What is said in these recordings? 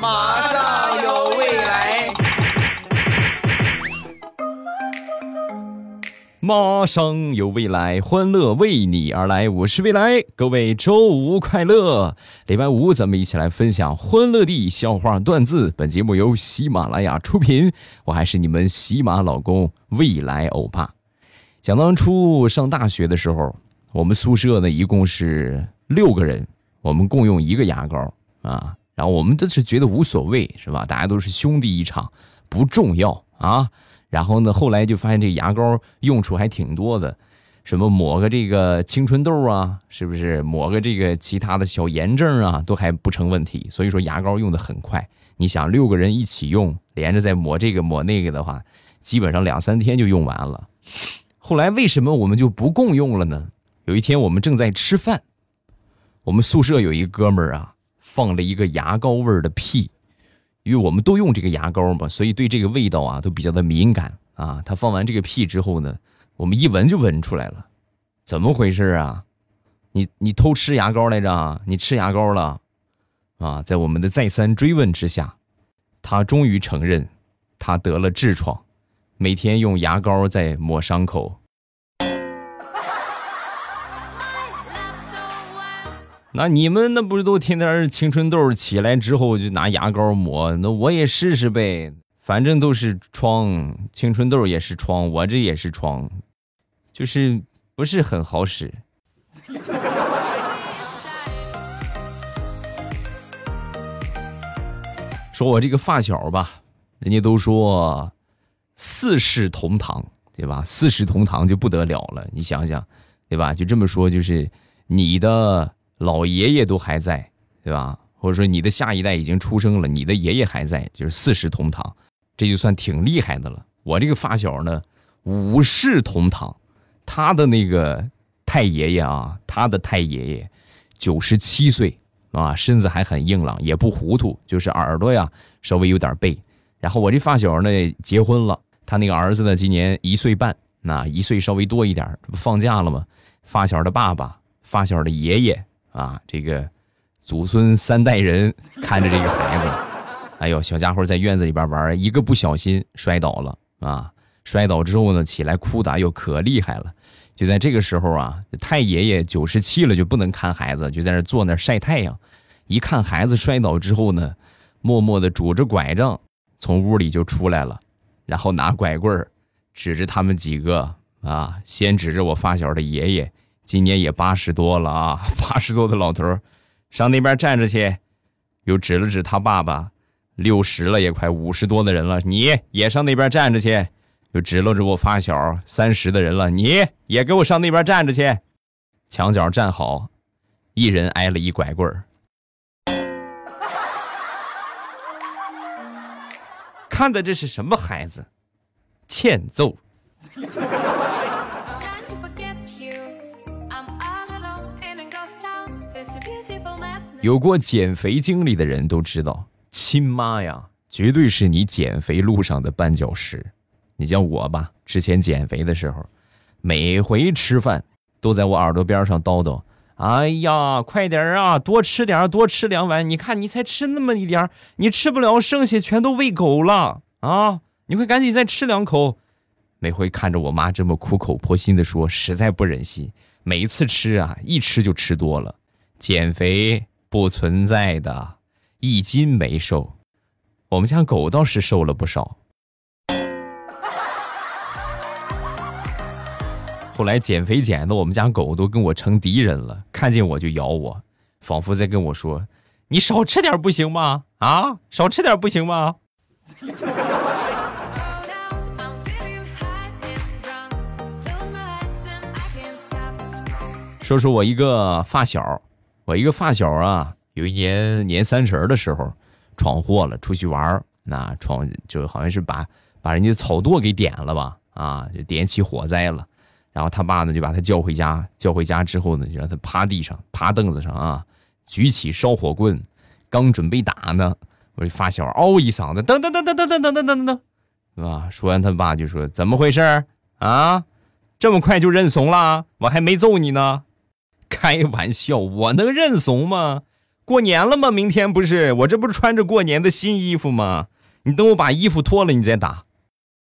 马上有未来，马上有未来，欢乐为你而来。我是未来，各位周五快乐！礼拜五咱们一起来分享欢乐地笑话段子。本节目由喜马拉雅出品，我还是你们喜马老公未来欧巴。想当初上大学的时候，我们宿舍呢一共是六个人，我们共用一个牙膏啊。然后我们都是觉得无所谓，是吧？大家都是兄弟一场，不重要啊。然后呢，后来就发现这个牙膏用处还挺多的，什么抹个这个青春痘啊，是不是？抹个这个其他的小炎症啊，都还不成问题。所以说牙膏用的很快。你想六个人一起用，连着在抹这个抹那个的话，基本上两三天就用完了。后来为什么我们就不共用了呢？有一天我们正在吃饭，我们宿舍有一哥们儿啊。放了一个牙膏味儿的屁，因为我们都用这个牙膏嘛，所以对这个味道啊都比较的敏感啊。他放完这个屁之后呢，我们一闻就闻出来了，怎么回事啊？你你偷吃牙膏来着？你吃牙膏了？啊！在我们的再三追问之下，他终于承认，他得了痔疮，每天用牙膏在抹伤口。那你们那不是都天天青春痘起来之后就拿牙膏抹？那我也试试呗，反正都是疮，青春痘也是疮，我这也是疮，就是不是很好使。说我这个发小吧，人家都说四世同堂，对吧？四世同堂就不得了了，你想想，对吧？就这么说，就是你的。老爷爷都还在，对吧？或者说你的下一代已经出生了，你的爷爷还在，就是四世同堂，这就算挺厉害的了。我这个发小呢，五世同堂，他的那个太爷爷啊，他的太爷爷九十七岁啊，身子还很硬朗，也不糊涂，就是耳朵呀稍微有点背。然后我这发小呢结婚了，他那个儿子呢今年一岁半，那一岁稍微多一点，这不放假了吗？发小的爸爸，发小的爷爷。啊，这个祖孙三代人看着这个孩子，哎呦，小家伙在院子里边玩，一个不小心摔倒了啊！摔倒之后呢，起来哭的又可厉害了。就在这个时候啊，太爷爷九十七了就不能看孩子，就在那坐那晒太阳。一看孩子摔倒之后呢，默默的拄着拐杖从屋里就出来了，然后拿拐棍指着他们几个啊，先指着我发小的爷爷。今年也八十多了啊，八十多的老头儿，上那边站着去。又指了指他爸爸，六十了也快五十多的人了，你也上那边站着去。又指了指我发小，三十的人了，你也给我上那边站着去。墙角站好，一人挨了一拐棍儿。看的这是什么孩子？欠揍。有过减肥经历的人都知道，亲妈呀，绝对是你减肥路上的绊脚石。你像我吧，之前减肥的时候，每回吃饭都在我耳朵边上叨叨：“哎呀，快点啊，多吃点，多吃两碗。你看你才吃那么一点你吃不了，剩下全都喂狗了啊！你快赶紧再吃两口。”每回看着我妈这么苦口婆心的说，实在不忍心。每一次吃啊，一吃就吃多了，减肥。不存在的，一斤没瘦，我们家狗倒是瘦了不少。后来减肥减的，我们家狗都跟我成敌人了，看见我就咬我，仿佛在跟我说：“你少吃点不行吗？啊，少吃点不行吗？”说说我一个发小。我一个发小啊，有一年年三十的时候，闯祸了，出去玩那闯就好像是把把人家草垛给点了吧，啊，就点起火灾了。然后他爸呢就把他叫回家，叫回家之后呢，就让他趴地上，趴凳子上啊，举起烧火棍，刚准备打呢，我这发小嗷一嗓子，噔噔噔噔噔噔噔噔噔噔，是吧？说完他爸就说：“怎么回事啊？这么快就认怂了？我还没揍你呢。”开玩笑，我能认怂吗？过年了吗？明天不是我这不是穿着过年的新衣服吗？你等我把衣服脱了，你再打。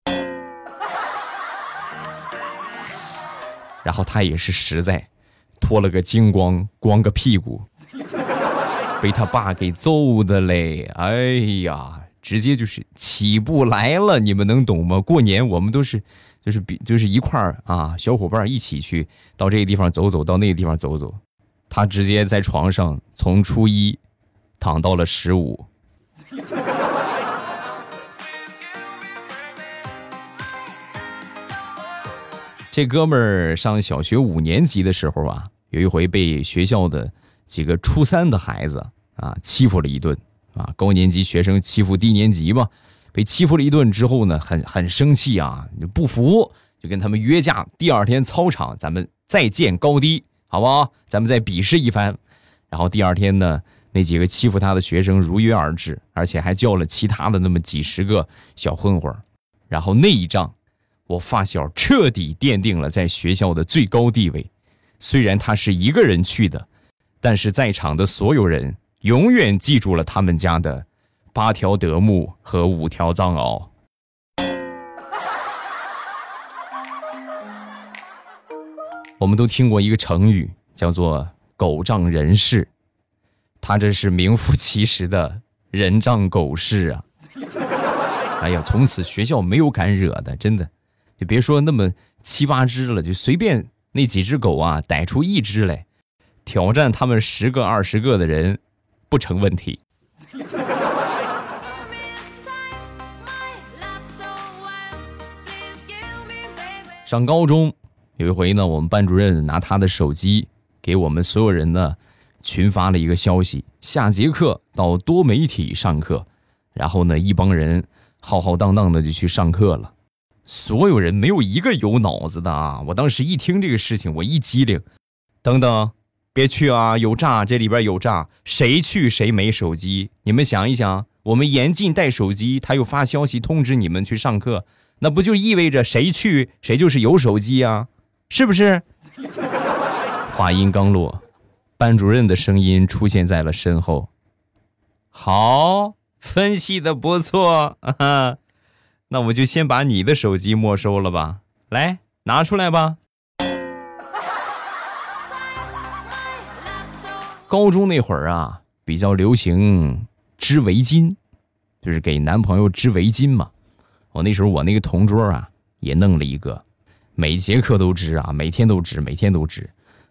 然后他也是实在，脱了个精光，光个屁股，被他爸给揍的嘞！哎呀，直接就是起不来了，你们能懂吗？过年我们都是，就是比就是一块儿啊，小伙伴一起去到这个地方走走，到那个地方走走。他直接在床上从初一躺到了十五。这哥们儿上小学五年级的时候啊，有一回被学校的几个初三的孩子啊欺负了一顿啊。高年级学生欺负低年级嘛，被欺负了一顿之后呢，很很生气啊，就不服，就跟他们约架，第二天操场咱们再见高低。好不好？咱们再比试一番，然后第二天呢，那几个欺负他的学生如约而至，而且还叫了其他的那么几十个小混混然后那一仗，我发小彻底奠定了在学校的最高地位。虽然他是一个人去的，但是在场的所有人永远记住了他们家的八条德牧和五条藏獒。我们都听过一个成语，叫做“狗仗人势”，他这是名副其实的人仗狗势啊！哎呀，从此学校没有敢惹的，真的，就别说那么七八只了，就随便那几只狗啊，逮出一只来，挑战他们十个二十个的人，不成问题。上高中。有一回呢，我们班主任拿他的手机给我们所有人呢群发了一个消息：下节课到多媒体上课。然后呢，一帮人浩浩荡荡的就去上课了。所有人没有一个有脑子的啊！我当时一听这个事情，我一激灵，等等，别去啊，有诈！这里边有诈，谁去谁没手机？你们想一想，我们严禁带手机，他又发消息通知你们去上课，那不就意味着谁去谁就是有手机啊？是不是？话音刚落，班主任的声音出现在了身后。好，分析的不错啊，那我就先把你的手机没收了吧。来，拿出来吧。高中那会儿啊，比较流行织围巾，就是给男朋友织围巾嘛。我那时候我那个同桌啊，也弄了一个。每节课都织啊，每天都织，每天都织。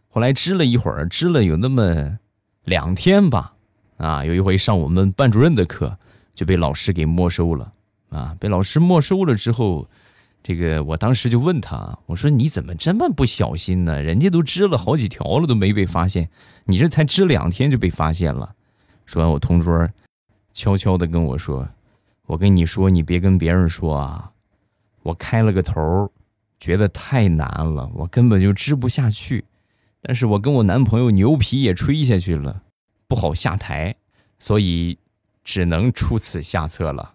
后来织了一会儿，织了有那么两天吧。啊，有一回上我们班主任的课，就被老师给没收了。啊，被老师没收了之后，这个我当时就问他，我说你怎么这么不小心呢？人家都织了好几条了，都没被发现，你这才织两天就被发现了。说完，我同桌悄悄的跟我说：“我跟你说，你别跟别人说啊，我开了个头。”觉得太难了，我根本就织不下去。但是我跟我男朋友牛皮也吹下去了，不好下台，所以只能出此下策了。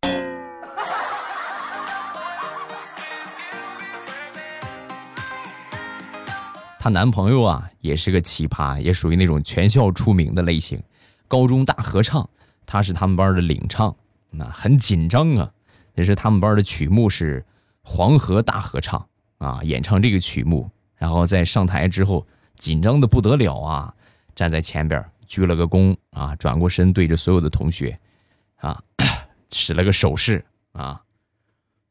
她男朋友啊，也是个奇葩，也属于那种全校出名的类型，高中大合唱，他是他们班的领唱，那很紧张啊。也是他们班的曲目是。黄河大合唱啊，演唱这个曲目，然后在上台之后紧张的不得了啊，站在前边鞠了个躬啊，转过身对着所有的同学啊，使了个手势啊，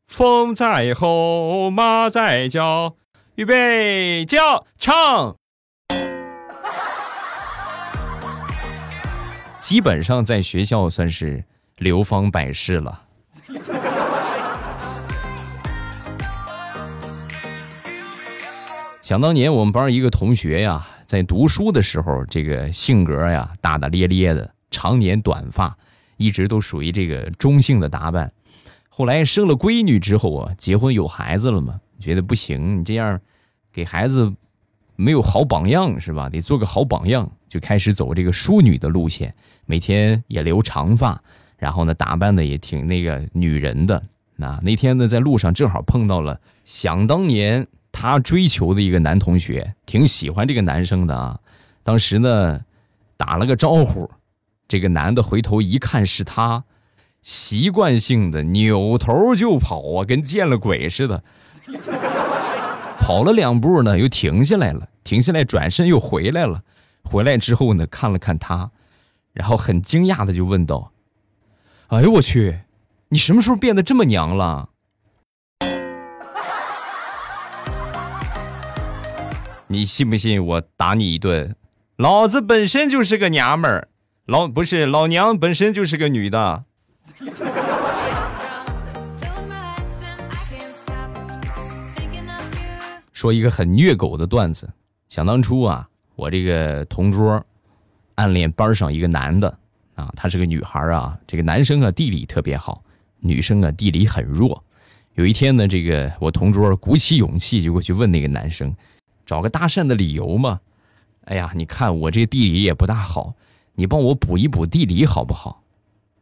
风在吼，马在叫，预备叫唱，基本上在学校算是流芳百世了。想当年，我们班一个同学呀，在读书的时候，这个性格呀大大咧咧的，常年短发，一直都属于这个中性的打扮。后来生了闺女之后啊，结婚有孩子了嘛，觉得不行，你这样给孩子没有好榜样是吧？得做个好榜样，就开始走这个淑女的路线，每天也留长发，然后呢，打扮的也挺那个女人的。那那天呢，在路上正好碰到了想当年。他追求的一个男同学挺喜欢这个男生的啊，当时呢，打了个招呼，这个男的回头一看是他，习惯性的扭头就跑啊，跟见了鬼似的。跑了两步呢，又停下来了，停下来转身又回来了。回来之后呢，看了看他，然后很惊讶的就问道：“哎呦我去，你什么时候变得这么娘了？你信不信我打你一顿？老子本身就是个娘们儿，老不是老娘本身就是个女的。”说一个很虐狗的段子。想当初啊，我这个同桌暗恋班上一个男的啊，她是个女孩啊。这个男生啊地理特别好，女生啊地理很弱。有一天呢，这个我同桌鼓起勇气就过去问那个男生，找个搭讪的理由嘛。哎呀，你看我这地理也不大好，你帮我补一补地理好不好？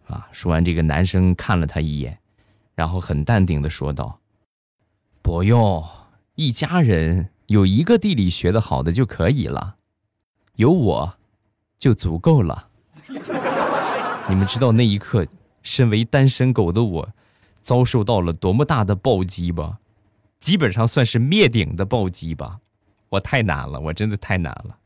啊！说完，这个男生看了他一眼，然后很淡定的说道：“不用。”一家人有一个地理学的好的就可以了，有我就足够了。你们知道那一刻，身为单身狗的我，遭受到了多么大的暴击吧？基本上算是灭顶的暴击吧。我太难了，我真的太难了。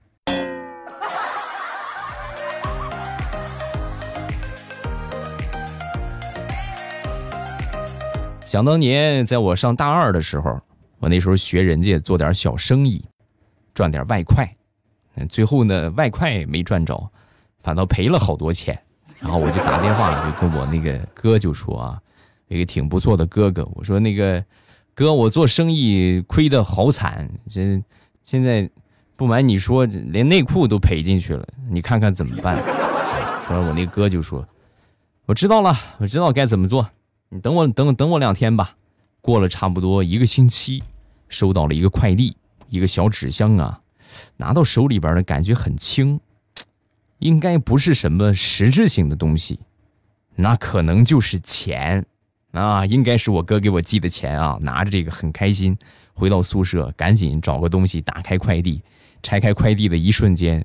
想当年，在我上大二的时候。我那时候学人家做点小生意，赚点外快，嗯，最后呢外快没赚着，反倒赔了好多钱。然后我就打电话就跟我那个哥就说啊，一个挺不错的哥哥，我说那个哥，我做生意亏得好惨，这现在不瞒你说，连内裤都赔进去了，你看看怎么办？说完我那哥就说，我知道了，我知道该怎么做，你等我等等我两天吧。过了差不多一个星期，收到了一个快递，一个小纸箱啊，拿到手里边呢，感觉很轻，应该不是什么实质性的东西，那可能就是钱啊，应该是我哥给我寄的钱啊。拿着这个很开心，回到宿舍，赶紧找个东西打开快递，拆开快递的一瞬间，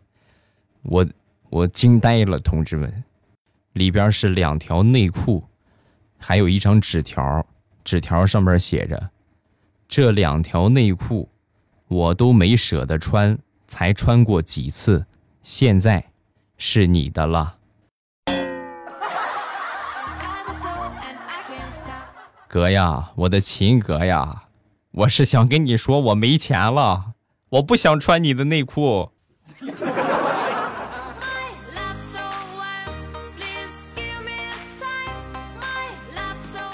我我惊呆了，同志们，里边是两条内裤，还有一张纸条。纸条上面写着：“这两条内裤，我都没舍得穿，才穿过几次，现在是你的了。”哥呀，我的琴哥呀，我是想跟你说，我没钱了，我不想穿你的内裤。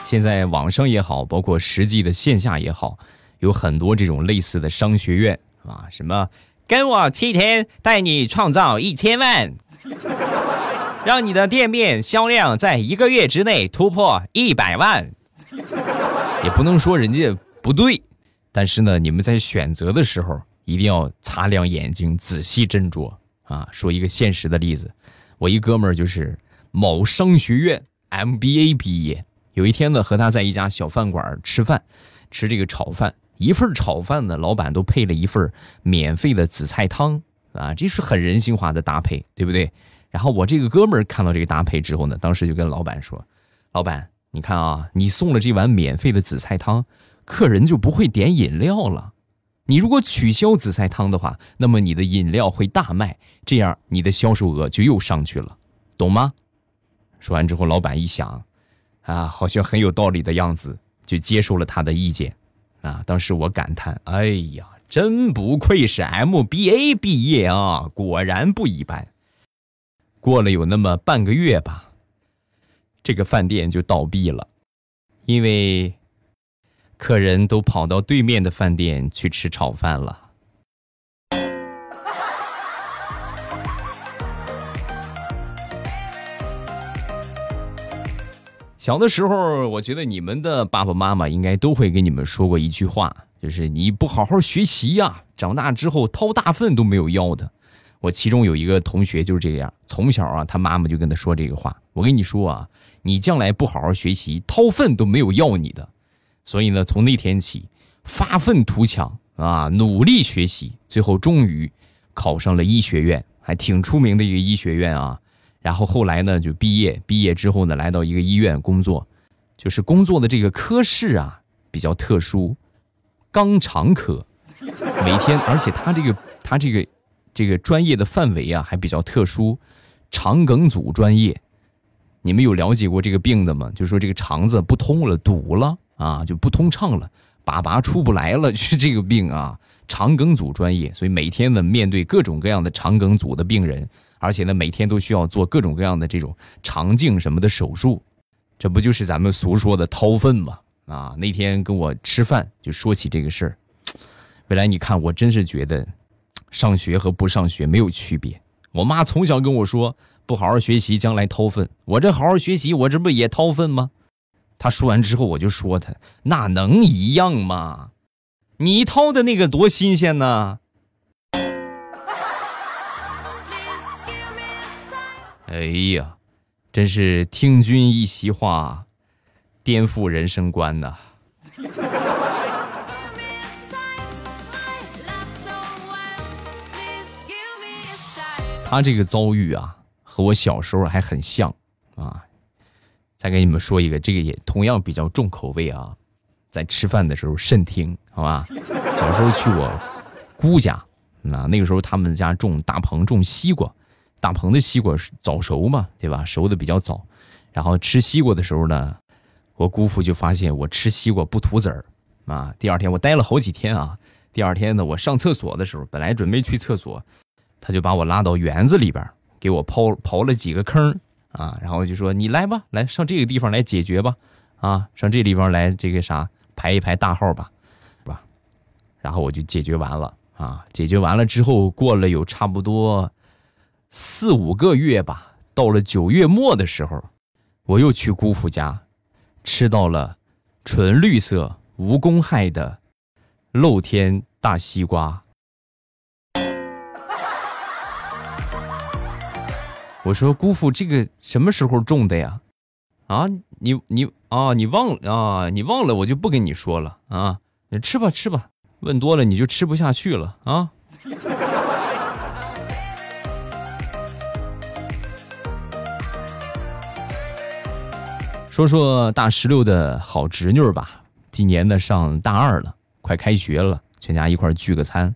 现在网上也好，包括实际的线下也好，有很多这种类似的商学院啊，什么跟我七天带你创造一千万，让你的店面销量在一个月之内突破一百万，也不能说人家不对，但是呢，你们在选择的时候一定要擦亮眼睛，仔细斟酌啊。说一个现实的例子，我一哥们儿就是某商学院 MBA 毕业。有一天呢，和他在一家小饭馆吃饭，吃这个炒饭，一份炒饭呢，老板都配了一份免费的紫菜汤啊，这是很人性化的搭配，对不对？然后我这个哥们儿看到这个搭配之后呢，当时就跟老板说：“老板，你看啊，你送了这碗免费的紫菜汤，客人就不会点饮料了。你如果取消紫菜汤的话，那么你的饮料会大卖，这样你的销售额就又上去了，懂吗？”说完之后，老板一想。啊，好像很有道理的样子，就接受了他的意见。啊，当时我感叹：“哎呀，真不愧是 MBA 毕业啊，果然不一般。”过了有那么半个月吧，这个饭店就倒闭了，因为客人都跑到对面的饭店去吃炒饭了。小的时候，我觉得你们的爸爸妈妈应该都会给你们说过一句话，就是你不好好学习呀，长大之后掏大粪都没有要的。我其中有一个同学就是这样，从小啊，他妈妈就跟他说这个话。我跟你说啊，你将来不好好学习，掏粪都没有要你的。所以呢，从那天起，发愤图强啊，努力学习，最后终于考上了医学院还挺出名的一个医学院啊。然后后来呢，就毕业，毕业之后呢，来到一个医院工作，就是工作的这个科室啊比较特殊，肛肠科。每天，而且他这个他这个这个专业的范围啊还比较特殊，肠梗阻专业。你们有了解过这个病的吗？就说这个肠子不通了，堵了啊，就不通畅了，粑粑出不来了，是这个病啊。肠梗阻专业，所以每天呢面对各种各样的肠梗阻的病人，而且呢每天都需要做各种各样的这种肠镜什么的手术，这不就是咱们俗说的掏粪吗？啊，那天跟我吃饭就说起这个事儿。未来你看，我真是觉得，上学和不上学没有区别。我妈从小跟我说。不好好学习，将来掏粪。我这好好学习，我这不也掏粪吗？她说完之后，我就说她那能一样吗？你掏的那个多新鲜呢！哎呀，真是听君一席话，颠覆人生观呐！他这个遭遇啊。和我小时候还很像，啊！再给你们说一个，这个也同样比较重口味啊，在吃饭的时候慎听，好吧？小时候去我姑家，那那个时候他们家种大棚种西瓜，大棚的西瓜早熟嘛，对吧？熟的比较早。然后吃西瓜的时候呢，我姑父就发现我吃西瓜不吐籽儿，啊！第二天我待了好几天啊，第二天呢，我上厕所的时候，本来准备去厕所，他就把我拉到园子里边。给我刨刨了几个坑啊，然后就说你来吧，来上这个地方来解决吧，啊，上这地方来这个啥排一排大号吧，是吧？然后我就解决完了啊，解决完了之后，过了有差不多四五个月吧，到了九月末的时候，我又去姑父家，吃到了纯绿色无公害的露天大西瓜。我说姑父，这个什么时候种的呀？啊，你你啊，你忘了啊？你忘了我就不跟你说了啊！你吃吧吃吧，问多了你就吃不下去了啊！说说大石榴的好侄女吧，今年呢上大二了，快开学了，全家一块聚个餐，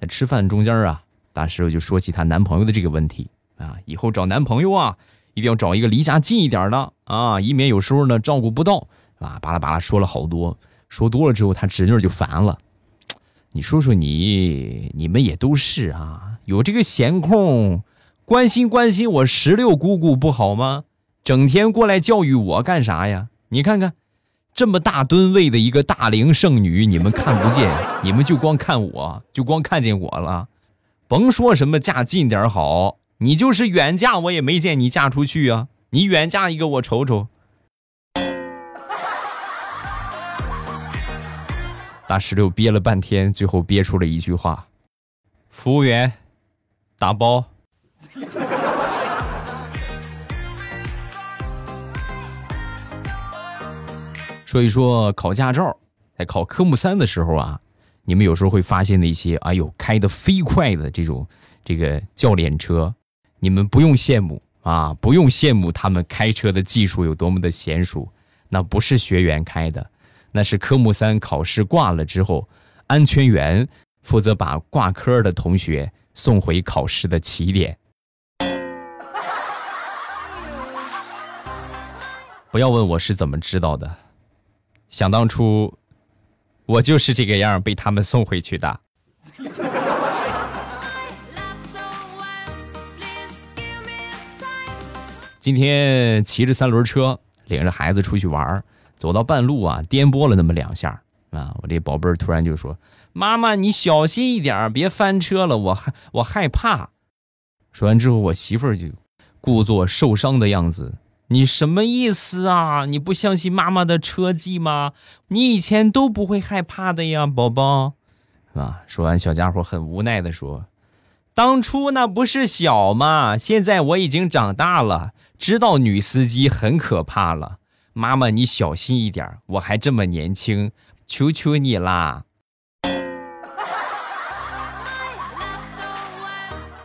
在吃饭中间啊，大石榴就说起她男朋友的这个问题。啊，以后找男朋友啊，一定要找一个离家近一点的啊，以免有时候呢照顾不到啊。巴拉巴拉说了好多，说多了之后，她侄女就烦了。你说说你，你们也都是啊，有这个闲空，关心关心我石榴姑姑不好吗？整天过来教育我干啥呀？你看看，这么大吨位的一个大龄剩女，你们看不见，你们就光看我，就光看见我了，甭说什么嫁近点好。你就是远嫁，我也没见你嫁出去啊！你远嫁一个，我瞅瞅。大石榴憋了半天，最后憋出了一句话：“服务员，打包。”说一说考驾照，在考科目三的时候啊，你们有时候会发现那些哎呦开的飞快的这种这个教练车。你们不用羡慕啊，不用羡慕他们开车的技术有多么的娴熟，那不是学员开的，那是科目三考试挂了之后，安全员负责把挂科的同学送回考试的起点。不要问我是怎么知道的，想当初，我就是这个样被他们送回去的。今天骑着三轮车，领着孩子出去玩走到半路啊，颠簸了那么两下啊，我这宝贝儿突然就说：“妈妈，你小心一点，别翻车了，我害我害怕。”说完之后，我媳妇儿就故作受伤的样子：“你什么意思啊？你不相信妈妈的车技吗？你以前都不会害怕的呀，宝宝。”啊，说完，小家伙很无奈的说：“当初那不是小吗？现在我已经长大了。”知道女司机很可怕了，妈妈你小心一点，我还这么年轻，求求你啦！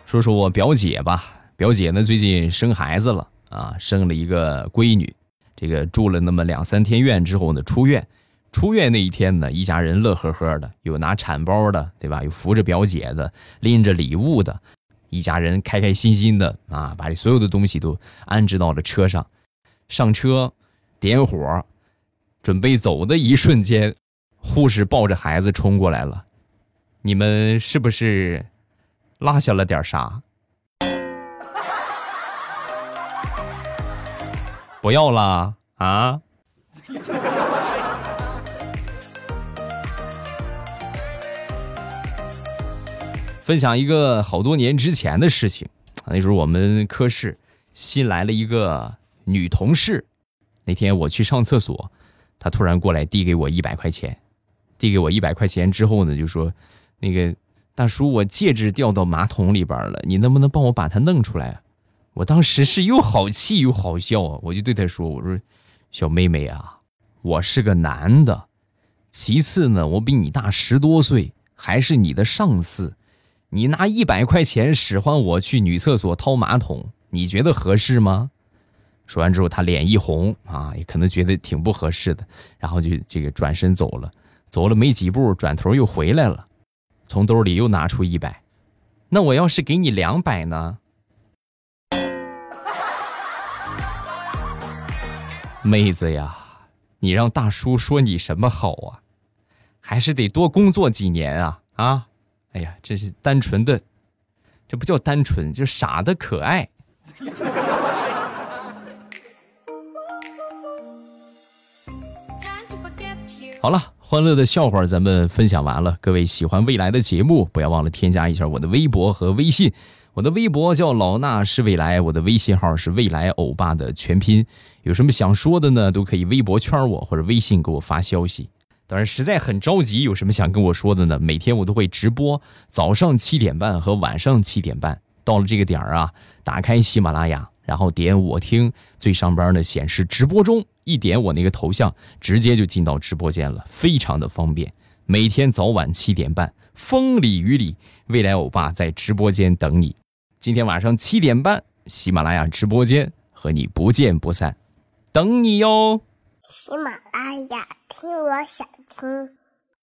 说说我表姐吧，表姐呢最近生孩子了啊，生了一个闺女，这个住了那么两三天院之后呢，出院。出院那一天呢，一家人乐呵呵的，有拿产包的，对吧？有扶着表姐的，拎着礼物的，一家人开开心心的啊，把这所有的东西都安置到了车上。上车，点火，准备走的一瞬间，护士抱着孩子冲过来了。你们是不是落下了点啥？不要啦啊！分享一个好多年之前的事情，那时候我们科室新来了一个女同事，那天我去上厕所，她突然过来递给我一百块钱，递给我一百块钱之后呢，就说：“那个大叔，我戒指掉到马桶里边了，你能不能帮我把它弄出来？”我当时是又好气又好笑啊，我就对她说：“我说，小妹妹啊，我是个男的，其次呢，我比你大十多岁，还是你的上司。”你拿一百块钱使唤我去女厕所掏马桶，你觉得合适吗？说完之后，他脸一红啊，也可能觉得挺不合适的，然后就这个转身走了。走了没几步，转头又回来了，从兜里又拿出一百。那我要是给你两百呢？妹子呀，你让大叔说你什么好啊？还是得多工作几年啊啊！哎呀，这是单纯的，这不叫单纯，就傻的可爱。好了，欢乐的笑话咱们分享完了。各位喜欢未来的节目，不要忘了添加一下我的微博和微信。我的微博叫老衲是未来，我的微信号是未来欧巴的全拼。有什么想说的呢？都可以微博圈我或者微信给我发消息。当然，实在很着急，有什么想跟我说的呢？每天我都会直播，早上七点半和晚上七点半。到了这个点儿啊，打开喜马拉雅，然后点我听，最上边呢显示直播中，一点我那个头像，直接就进到直播间了，非常的方便。每天早晚七点半，风里雨里，未来欧巴在直播间等你。今天晚上七点半，喜马拉雅直播间和你不见不散，等你哟。喜马拉雅，听我想听。